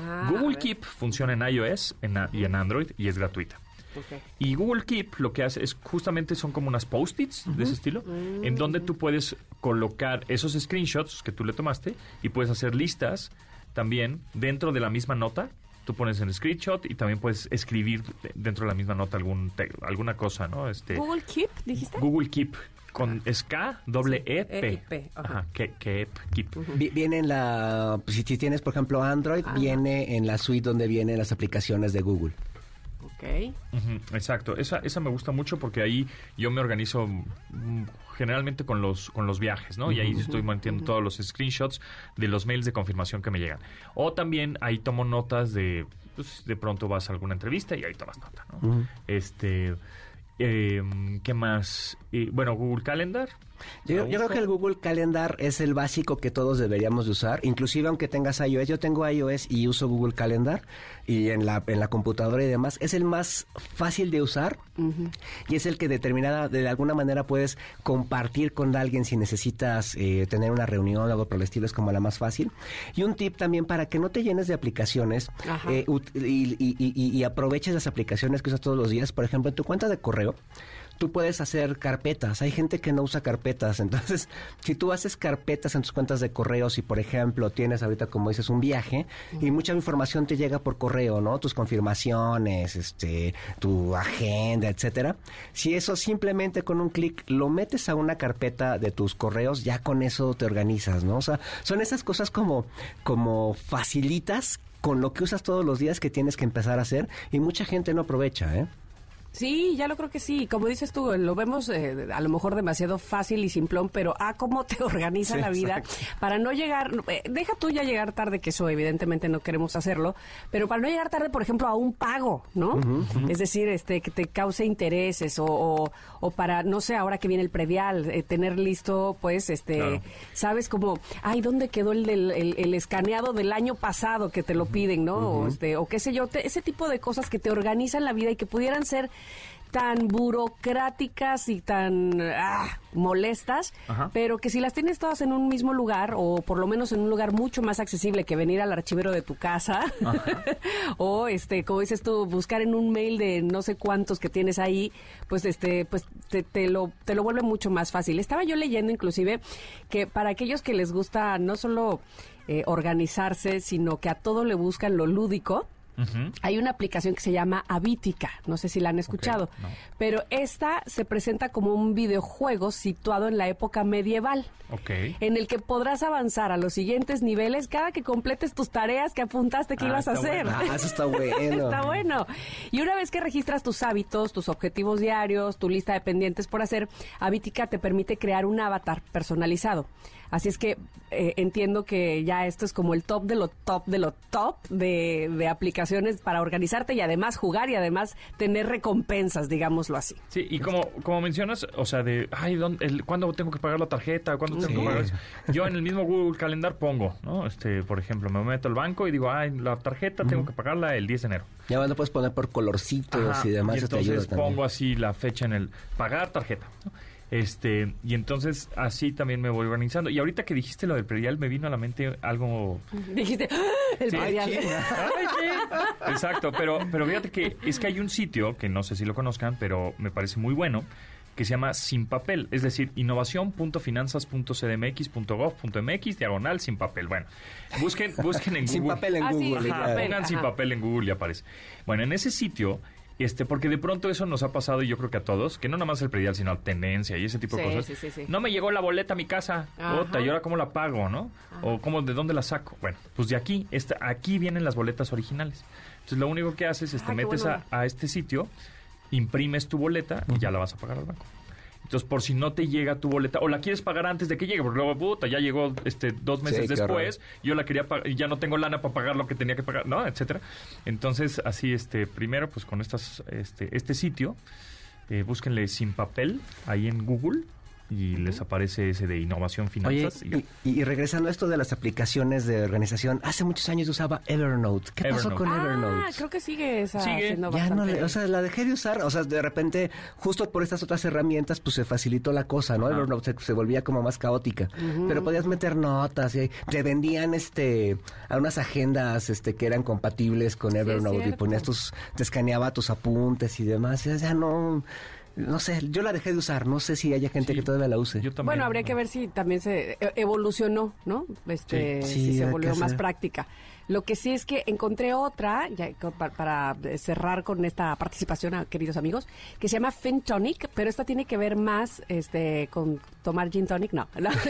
Ah, Google. Keep funciona en iOS en y en Android y es gratuita. Y Google Keep lo que hace es justamente son como unas post-its de ese estilo, en donde tú puedes colocar esos screenshots que tú le tomaste y puedes hacer listas también dentro de la misma nota. Tú pones en screenshot y también puedes escribir de- dentro de la misma nota algún te- alguna cosa, ¿no? Este Google Keep, dijiste. Google Keep con es K doble E E y P. P, ajá. Que- Keep, Keep. Vi- Viene en la, pues, si tienes por ejemplo Android, viene en la suite donde vienen las aplicaciones de Google. Ok. Exacto, esa, esa me gusta mucho porque ahí yo me organizo mm, generalmente con los, con los viajes, ¿no? Y ahí estoy manteniendo todos los screenshots de los mails de confirmación que me llegan. O también ahí tomo notas de, pues, de pronto vas a alguna entrevista y ahí tomas nota, ¿no? Este, em, ¿qué más? Y, bueno, Google Calendar. Yo, yo creo que el Google Calendar es el básico que todos deberíamos de usar, inclusive aunque tengas iOS. Yo tengo iOS y uso Google Calendar y en la, en la computadora y demás. Es el más fácil de usar y es el que determinada, de alguna manera puedes compartir con alguien si necesitas eh, tener una reunión o algo por el estilo, es como la más fácil. Y un tip también para que no te llenes de aplicaciones eh, y, y- y- y aproveches las aplicaciones que usas todos los días. Por ejemplo, en tu cuenta de correo, tú puedes hacer carpetas. Hay gente que no usa carpetas. Entonces, si tú haces carpetas en tus cuentas de correos y, por ejemplo, tienes ahorita, como dices, un viaje y mucha información te llega por correo, ¿no? Tus confirmaciones, este, tu agenda, etcétera. Si eso simplemente con un clic lo metes a una carpeta de tus correos, ya con eso te organizas, ¿no? O sea, son esas cosas como, como facilitas con lo que usas todos los días que tienes que empezar a hacer y mucha gente no aprovecha, ¿eh? Sí, ya lo creo que sí. Como dices tú, lo vemos eh, a lo mejor demasiado fácil y simplón, pero ah, cómo te organiza Sí, la vida para no llegar, eh, deja tú ya llegar tarde, que eso evidentemente no queremos hacerlo, pero para no llegar tarde, por ejemplo, a un pago, ¿no? Es decir, este que te cause intereses o, o, o para, no sé, ahora que viene el predial, eh, tener listo, pues, este, Claro. sabes como, ay, ¿dónde quedó el, del- el, el escaneado del año pasado que te lo piden, ¿no? o, este, o qué sé yo, te- ese tipo de cosas que te organizan la vida y que pudieran ser tan burocráticas y tan ah, molestas, Ajá. pero que si las tienes todas en un mismo lugar o por lo menos en un lugar mucho más accesible que venir al archivero de tu casa o este como dices tú buscar en un mail de no sé cuántos que tienes ahí, pues este pues te, te lo te lo vuelve mucho más fácil. Estaba yo leyendo inclusive que para aquellos que les gusta no solo eh, organizarse, sino que a todo le buscan lo lúdico, Hay una aplicación que se llama Avítica, no sé si la han escuchado, no. pero esta se presenta como un videojuego situado en la época medieval. Ok. En el que podrás avanzar a los siguientes niveles cada que completes tus tareas que apuntaste que Ah, ibas a hacer. bueno. Ah, eso está bueno. Está bueno. Y una vez que registras tus hábitos, tus objetivos diarios, tu lista de pendientes por hacer, Avítica te permite crear un avatar personalizado. Así es que eh, entiendo que ya esto es como el top de lo top de lo top de, de aplicaciones para organizarte y además jugar y además tener recompensas, digámoslo así. Sí, y como, como mencionas, o sea, de, ay, ¿dónde, el, ¿cuándo tengo que pagar la tarjeta? ¿Cuándo tengo Sí. que pagar eso? Yo en el mismo Google Calendar pongo, ¿no? Este, por ejemplo, me meto al banco y digo, ay, la tarjeta tengo que pagarla el 10 de enero. Ya más lo puedes poner por colorcitos Ajá, y demás, y eso te entonces ayuda también. pongo así la fecha en el pagar tarjeta. ¿no? Este, y entonces así también me voy organizando. Y ahorita que dijiste lo del predial, me vino a la mente algo Dijiste, ¡Ah! el Sí. predial. Ay, sí. Exacto, pero, pero fíjate que es que hay un sitio, que no sé si lo conozcan, pero me parece muy bueno, que se llama Sin Papel, es decir, innovación.finanzas.cdmx.gov.mx, diagonal sin papel. Bueno, busquen, busquen en Google. Sin papel en Ah, sí, Google. Ajá, papel. pongan sin papel en Google y aparece. Bueno, en ese sitio, este, porque de pronto eso nos ha pasado y yo creo que a todos, que no nada más el predial, sino tenencia y ese tipo de cosas. sí, sí, sí. No me llegó la boleta a mi casa. Ota, ¿y ahora cómo la pago, no? O cómo, de dónde la saco. Bueno, pues de aquí, esta, aquí vienen las boletas originales. Entonces lo único que haces es te Ah, metes a, a este sitio, imprimes tu boleta y ya la vas a pagar al banco. Entonces, por si no te llega tu boleta, o la quieres pagar antes de que llegue, porque luego, puta, ya llegó este dos meses Sí, después, yo la quería pagar y ya no tengo lana para pagar lo que tenía que pagar, ¿no? Etcétera. Entonces, así, este, primero, pues con estas, este, este sitio, eh, búsquenle sin papel ahí en Google y les aparece ese de innovación Oye, finanzas. y ya. y, y regresando a esto de las aplicaciones de organización, hace muchos años usaba Evernote. ¿Qué pasó con Ah, Evernote? creo que sigue esa Sigue. Ya no le, o sea, la dejé de usar, o sea, de repente, justo por estas otras herramientas, pues se facilitó la cosa, ¿no? Evernote se, se volvía como más caótica, pero podías meter notas y te vendían, este, a unas agendas, este, que eran compatibles con Evernote y ponías tus, te escaneaba tus apuntes y demás, ya no, no sé, yo la dejé de usar, no sé si haya gente Sí, que todavía la use. Yo también. Bueno, habría que ver si también se e- evolucionó, ¿no? Este, Sí. si Sí, se volvió más práctica. Lo que sí es que encontré otra, ya para, cerrar con esta participación, queridos amigos, que se llama FinTonic, pero esta tiene que ver más este, con tomar gin tonic. No, no,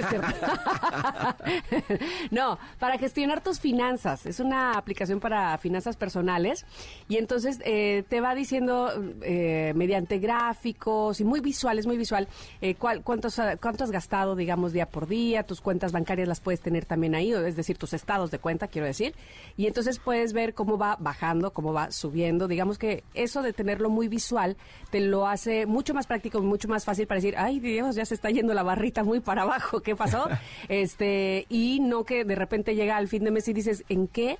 no, para gestionar tus finanzas. Es una aplicación para finanzas personales y entonces eh, te va diciendo eh, mediante gráficos y muy visual, es muy visual, eh, cuál- cuántos, ah, cuánto has gastado, digamos, día por día, tus cuentas bancarias las puedes tener también ahí, es decir, tus estados de cuenta, quiero decir, y entonces puedes ver cómo va bajando, cómo va subiendo. Digamos que eso de tenerlo muy visual te lo hace mucho más práctico, mucho más fácil para decir, ay Dios, ya se está yendo la barrita muy para abajo, ¿qué pasó? este Y no que de repente llega al fin de mes y dices, ¿en qué?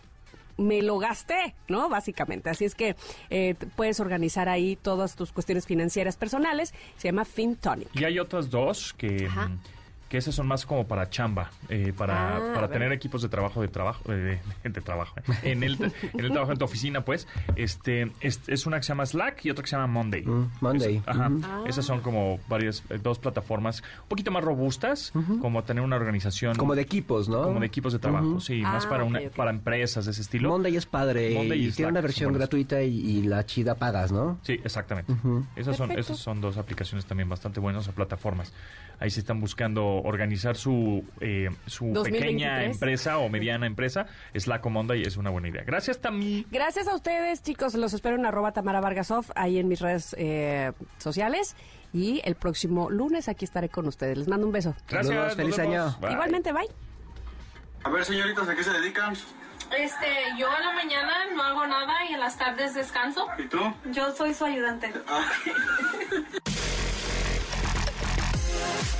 me lo gasté, ¿no? Básicamente. Así es que eh, puedes organizar ahí todas tus cuestiones financieras personales. Se llama FinTonic. Y hay otras dos que, Ajá. mm, que esas son más como para chamba, eh, para, Ah, para a tener equipos de trabajo, de trabajo, eh, de, de trabajo, eh, en el, en el trabajo en tu oficina, pues. Este, es, es una que se llama Slack y otra que se llama Monday. Mm, Monday. Es- ajá. Ah. Esas son como varias, eh, dos plataformas un poquito más robustas, como tener una organización. Como de equipos, ¿no? como de equipos de trabajo, sí, más Ah, para, una, para empresas de ese estilo. Monday es padre Monday y y Slack tiene una versión gratuita y, y la chida pagas, ¿no? Sí, exactamente. esas, son, esas son dos aplicaciones también bastante buenas o plataformas. Ahí se están buscando organizar su, eh, su 2023. pequeña empresa o mediana empresa. Slack o Monday es una buena idea. Gracias, Tami. Gracias a ustedes, chicos. Los espero en arroba Tamara Vargasov, ahí en mis redes eh, sociales. Y el próximo lunes aquí estaré con ustedes. Les mando un beso. Gracias. Saludos, feliz año. Bye. Igualmente, bye. A ver, señoritas, ¿a qué se dedican? Este, yo en la mañana no hago nada y en las tardes descanso. ¿Y tú? Yo soy su ayudante.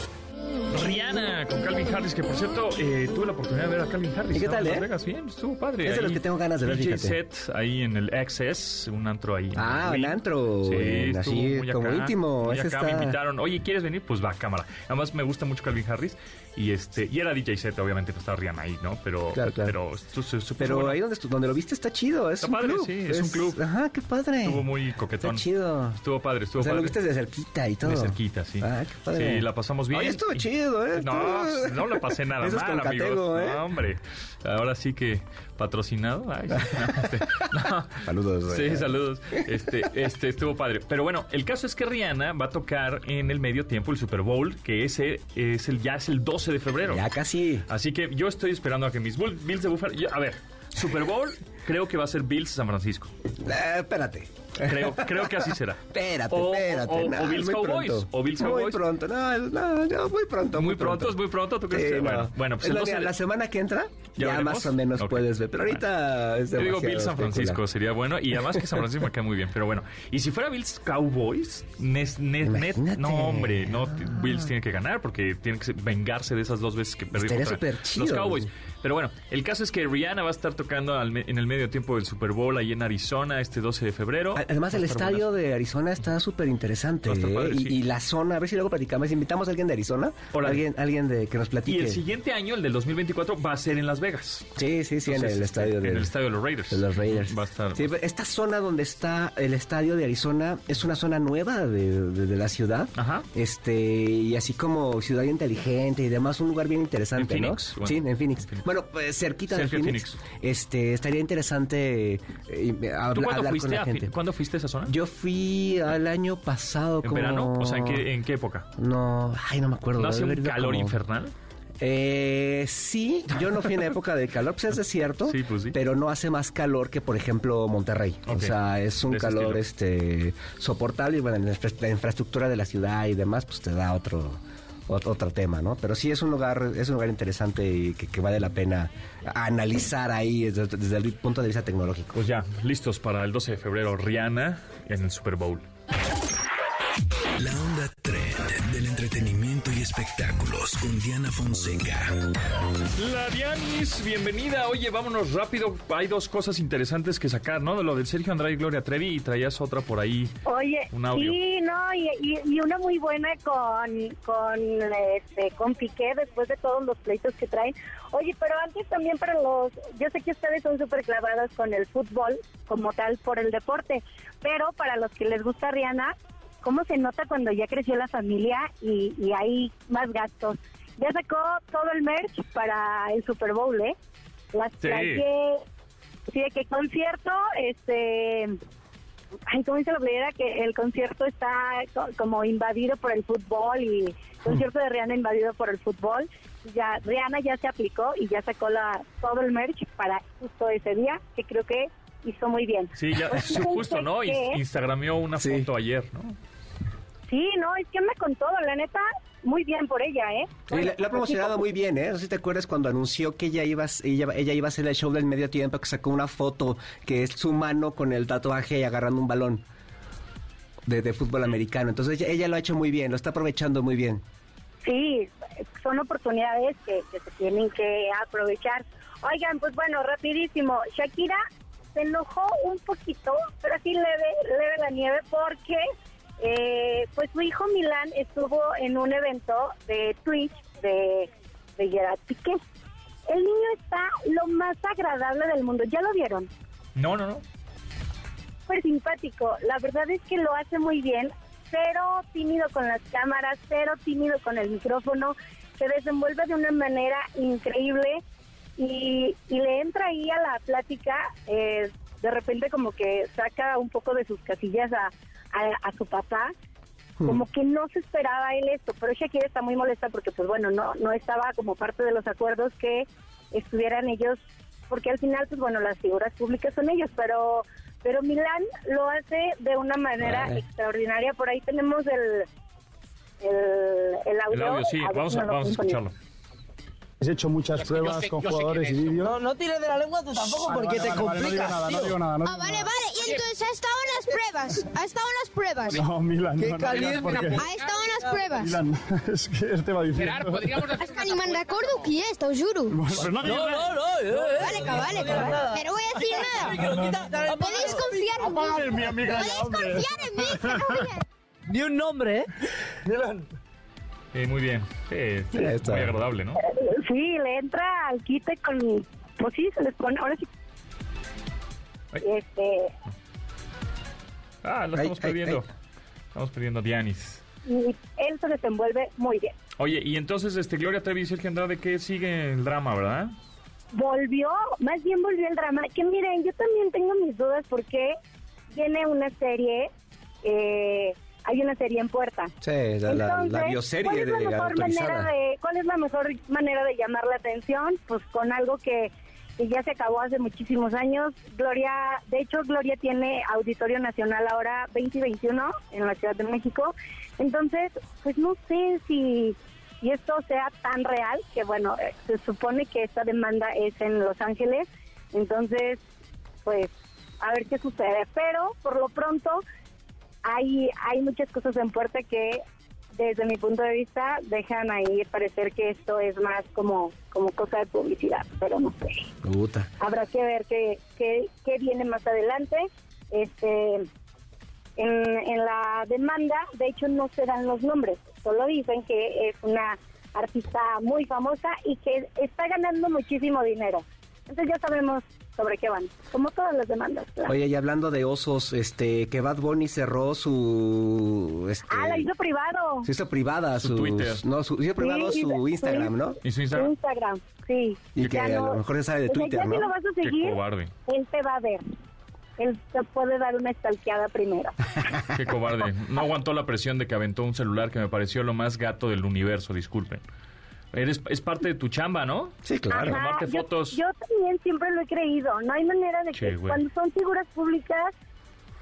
Rihanna con Calvin Harris, que por cierto, eh, tuve la oportunidad de ver a Calvin Harris. ¿Y qué tal, en Las eh? Vegas, bien, estuvo padre. Es de los que tengo ganas de ver, DJ fíjate. set ahí en el XS, un antro ahí. Ah, un antro, Sí, en- así muy como acá, íntimo, muy acá, está- me invitaron. Oye, ¿quieres venir? Pues va, cámara. Además, me gusta mucho Calvin Harris y este y era DJ set, obviamente, pues está Rihanna ahí, ¿no? Pero, Claro, claro. pero bueno. ahí donde, donde lo viste está chido, es Está un padre, club. sí, es un club. Ajá, qué padre. Estuvo muy coquetón. Está chido. Estuvo padre, estuvo O sea, padre. lo viste de cerquita y todo. De cerquita, sí. Ah, qué padre. Sí, la pasamos bien. Oye, estuvo Y- chido, ¿eh? No, Estuvo- no la pasé nada Eso es mal, con amigos. Catego, ¿eh? No, hombre. Ahora sí que patrocinado. Ay, no, este, no. Saludos. Sí, eh. saludos. Este, este estuvo padre. Pero bueno, el caso es que Rihanna va a tocar en el medio tiempo el Super Bowl, que ese es el ya es el 12 de febrero. Ya casi. Así que yo estoy esperando a que mis Bull- Bills de Buffalo. yo- a ver, Super Bowl creo que va a ser Bills San Francisco. Eh, espérate. Creo, creo que así será. Espérate, O- espérate. o- no, o Bills muy Cowboys, pronto. o Bills Muy Cowboys. pronto, no, no, no, muy pronto. Muy pronto, es muy pronto, ¿tú crees Sí, que? no. Bueno, bueno, pues Es el la- 12 de- la semana que entra, ¿Ya más o menos puedes ver. Pero ahorita es Yo digo Bills San Francisco, sería bueno. Y además que San Francisco me cae muy bien. Pero bueno, y si fuera Bills Cowboys, nes- net- no, hombre, no, Bills tiene que ganar porque tiene que vengarse de esas dos veces que chido. los Cowboys. Pero bueno, el caso es que Rihanna va a estar tocando al me- en el medio tiempo del Super Bowl ahí en Arizona este 12 de febrero. Además, el estadio de Arizona está súper interesante. Padre, y, sí. y la zona, a ver si luego platicamos. Invitamos a alguien de Arizona. Órale. Alguien, alguien de que nos Y platique. el siguiente año, el del 2024, va a ser en Las Vegas. Sí, sí, sí, en el este, estadio de, en el estadio de los Raiders. de los Raiders. Va a estar. Sí, pero esta zona donde está el estadio de Arizona es una zona nueva de, de- de la ciudad. Ajá. Este, y así como ciudad inteligente y demás, un lugar bien interesante, En Phoenix, ¿no? bueno. sí, en Phoenix. En Phoenix. Bueno, pues cerquita de Phoenix. Phoenix. Este, estaría interesante eh, habla- ¿Tú cuándo hablar con la gente. ¿cuándo fuiste a esa zona? Yo fui al año pasado ¿En como... verano? O sea, ¿en qué, en qué época? No, ay, no me acuerdo. ¿No hace debe un calor como- infernal? Eh, sí, yo no fui en época de calor, pues es desierto, Sí, pues sí. pero no hace más calor que, por ejemplo, Monterrey. O sea, es un calor estilo. este soportable y bueno, la, infra- la infraestructura de la ciudad y demás, pues te da otro ot- otro tema, ¿no? Pero sí es un lugar es un lugar interesante y que, vale la pena analizar ahí desde el punto de vista tecnológico. Pues ya, listos para el 12 de febrero, Rihanna en el Super Bowl. La onda trend del entretenimiento y espectáculos con Diana Fonseca. La Dianis, bienvenida. Oye, vámonos rápido. Hay dos cosas interesantes que sacar, ¿no? De lo del Sergio Andrade y Gloria Trevi y traías otra por ahí. Oye, Un audio. sí, no, y, y- y una muy buena con, con, este, con Piqué después de todos los pleitos que traen. Oye, pero antes también para los, yo sé que ustedes son súper clavados con el fútbol como tal por el deporte, pero para los que les gusta Rihanna, ¿cómo se nota cuando ya creció la familia y, y hay más gastos? Ya sacó todo el merch para el Super Bowl, ¿eh? Las Sí. de que concierto, este ay, ¿cómo dice la playera? Que el concierto está co- como invadido por el fútbol y concierto de Rihanna invadido por el fútbol. Ya Rihanna ya se aplicó y ya sacó la todo el merch para justo ese día, que creo que hizo muy bien. Sí, ya, Pues justo, ¿no? que- Ins- Instagramió una Sí. foto ayer, ¿no? Sí, no, es que anda con todo, la neta, muy bien por ella, ¿eh? La, la ha promocionado muy bien, ¿eh? No sé si te acuerdas cuando anunció que ella iba, ella, ella iba a hacer el show del medio tiempo, que sacó una foto que es su mano con el tatuaje y agarrando un balón de, de fútbol americano. Entonces ella, ella lo ha hecho muy bien, lo está aprovechando muy bien. Sí, son oportunidades que, que se tienen que aprovechar. Oigan, pues bueno, rapidísimo. Shakira se enojó un poquito, pero así leve, leve la nieve porque eh, pues su hijo Milán estuvo en un evento de Twitch de, de Gerard Piqué. El niño está lo más agradable del mundo. ¿Ya lo vieron? No, no, no. súper simpático. La verdad es que lo hace muy bien, cero tímido con las cámaras, cero tímido con el micrófono, se desenvuelve de una manera increíble y, y le entra ahí a la plática, eh, de repente como que saca un poco de sus casillas a, a, a su papá, como que no se esperaba él esto, pero Shakira está muy molesta porque pues bueno, no, no estaba como parte de los acuerdos que estuvieran ellos, porque al final pues bueno, las figuras públicas son ellos, pero pero Milán lo hace de una manera Vale. extraordinaria, por ahí tenemos el el, el audio, El audio, sí, A vamos a, vamos a escucharlo. He hecho muchas pruebas con jugadores y vídeos. No, no tires de la lengua tú tampoco Vale, porque vale, te vale, vale, complicas, no digo nada, tío. no digo nada. No, Ah, vale, vale. Y entonces ha estado en las pruebas. Ha estado en las pruebas. no Milan, no, no digas caliente. porque... Ha estado en las pruebas. Milan, es que este va diciendo... És que ni me'n recordo qui és, t'ho juro. No No, no, no. eh, eh. Vale, que vale, que vale. Pero voy a decir nada. Podéis confiar en mí. Amiga, Podéis confiar en mí, que no voy a... Ni un nombre, ¿eh? Milan. Eh, muy bien. Muy agradable, ¿no? Sí, le entra al quite con... Pues sí, se les pone... Ahora sí. Ay. Este... Ah, lo Ay, estamos ay, perdiendo. ay. Estamos perdiendo a Dianis. Y él se desenvuelve muy bien. Oye, y entonces, este, Gloria Trevi y Sergio Andrade, ¿qué sigue el drama, verdad? volvió, más bien volvió el drama. Que miren, yo también tengo mis dudas porque viene una serie, eh, hay una serie en puerta. Sí, la, la, la Entonces, bioserie ¿cuál es la de mejor manera de ¿Cuál es la mejor manera de llamar la atención? Pues con algo que, que ya se acabó hace muchísimos años. Gloria, de hecho, Gloria tiene Auditorio Nacional ahora 2021 en la Ciudad de México. Entonces, pues no sé si y esto sea tan real que bueno, eh, se supone que esta demanda es en Los Ángeles. Entonces, pues a ver qué sucede, pero por lo pronto hay hay muchas cosas en puerta que desde mi punto de vista dejan ahí parecer que esto es más como como cosa de publicidad, pero no sé. Puta. Habrá que ver qué, qué, qué viene más adelante. Este en, en la demanda, de hecho, no se dan los nombres, solo dicen que es una artista muy famosa y que está ganando muchísimo dinero. Entonces ya sabemos sobre qué van, como todas las demandas. claro. Oye, y hablando de osos, este, que Bad Bunny cerró su... Este, ah, la hizo privado. Se hizo privada Su sus- Twitter. No, su, hizo privado Sí, su Instagram, ¿no? ¿Y su Su Instagram? Instagram, sí. Y que Ya a no- lo mejor se sabe de o sea, Twitter, ya si ¿no? lo vas a Qué seguir, cobarde. él te va a ver. Él te puede dar una estalqueada primero. Qué cobarde. No aguantó la presión de que aventó un celular que me pareció lo más gato del universo, disculpen. Eres, es parte de tu chamba, ¿no? Sí, claro. Ajá, tomarte yo- fotos. Yo, también siempre lo he creído. No hay manera de que Che, güey. cuando son figuras públicas,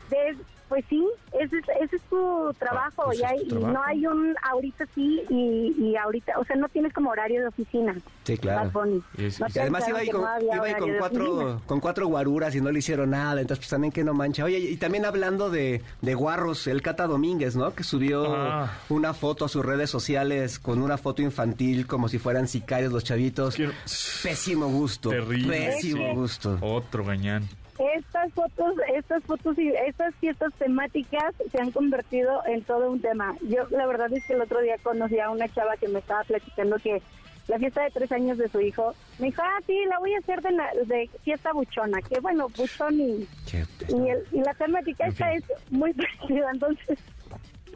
de, pues sí, ese es, ese es tu trabajo. pues y, es hay, tu y trabajo. no hay un ahorita sí y, y ahorita, o sea, no tienes como horario de oficina. Sí, claro. No y además iba ahí con, no iba ahí con cuatro, con cuatro guaruras y no le hicieron nada, entonces pues también que no mancha. Oye, y también hablando de, de guarros, el Cata Domínguez, ¿no? Que subió Ah. una foto a sus redes sociales con una foto infantil como si fueran sicarios los chavitos. Quiero- Pésimo gusto. Terrible. Pésimo Sí. gusto. Otro gañán. Estas fotos, estas fotos y estas fiestas temáticas se han convertido en todo un tema. Yo la verdad es que el otro día conocí a una chava que me estaba platicando que la fiesta de tres años de su hijo, me dijo, ah, sí, la voy a hacer de, la- de fiesta buchona, que bueno, buchón y, y, el- y la temática En esta fin. es muy parecida, entonces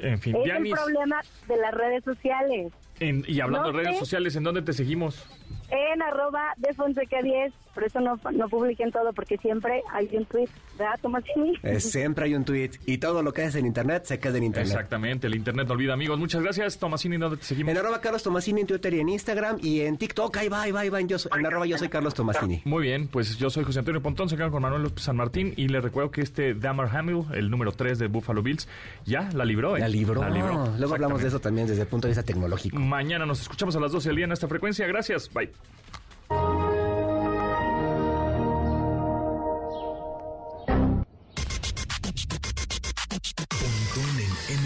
En fin, es el problema de las redes sociales. en- y hablando No de redes sé. sociales, ¿en dónde te seguimos? En arroba de Fonseca 10, por eso no, no publiquen todo, porque siempre hay un tweet, ¿verdad, Tomasini? Eh, siempre hay un tweet y todo lo que haces en internet se queda en internet. Exactamente, el internet no olvida, amigos. Muchas gracias, Tomasini, ¿dónde te seguimos? En arroba Carlos Tomasini en Twitter y en Instagram y en TikTok, ahí va, ahí va, ahí va, en, yo soy- en arroba yo soy Carlos Tomasini. Muy bien, pues yo soy José Antonio Pontón, se quedan con Manuel López San Martín y les recuerdo que este Damar Hamill, el número 3 de Buffalo Bills, ya la libró. ¿eh? La libró. La libró. Luego hablamos de eso también desde el punto de vista tecnológico. Mañana nos escuchamos a las 12 del día en esta frecuencia. Gracias, bye.